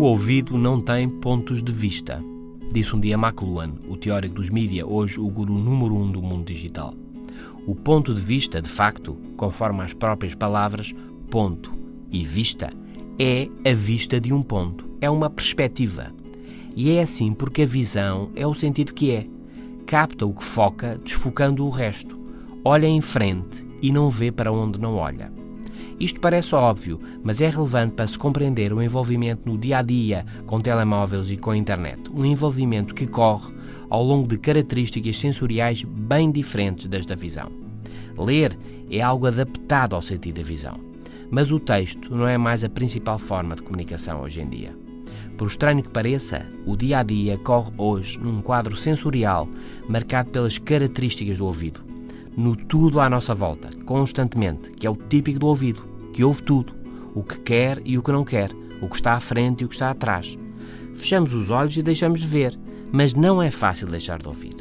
ouvido não tem pontos de vista, disse um dia McLuhan, o teórico dos mídia, hoje o guru número um do mundo digital. O ponto de vista, de facto, conforme as próprias palavras, ponto e vista, é a vista de um ponto, é uma perspectiva. E é assim porque a visão é o sentido que é. Capta o que foca, desfocando o resto. Olha em frente e não vê para onde não olha. Isto parece óbvio, mas é relevante para se compreender o envolvimento no dia a dia com telemóveis e com a internet. Um envolvimento que corre ao longo de características sensoriais bem diferentes das da visão. Ler é algo adaptado ao sentido da visão, mas o texto não é mais a principal forma de comunicação hoje em dia. Por estranho que pareça, o dia a dia corre hoje num quadro sensorial marcado pelas características do ouvido no tudo à nossa volta, constantemente, que é o típico do ouvido, que ouve tudo, o que quer e o que não quer, o que está à frente e o que está atrás. Fechamos os olhos e deixamos de ver, mas não é fácil deixar de ouvir.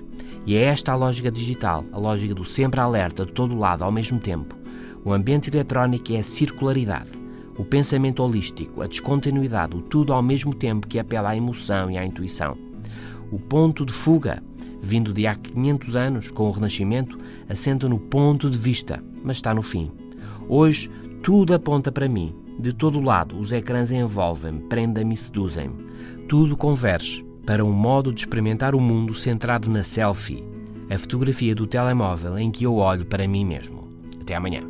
E é esta a lógica digital, a lógica do sempre alerta de todo lado ao mesmo tempo. O ambiente eletrónico é a circularidade, o pensamento holístico, a descontinuidade, o tudo ao mesmo tempo que apela à emoção e à intuição. O ponto de fuga, vindo de há 500 anos, com o Renascimento, assenta no ponto de vista, mas está no fim. Hoje, tudo aponta para mim. De todo lado, os ecrãs envolvem-me, prendem-me e seduzem-me. Tudo converge para um modo de experimentar o mundo centrado na selfie, a fotografia do telemóvel em que eu olho para mim mesmo. Até amanhã.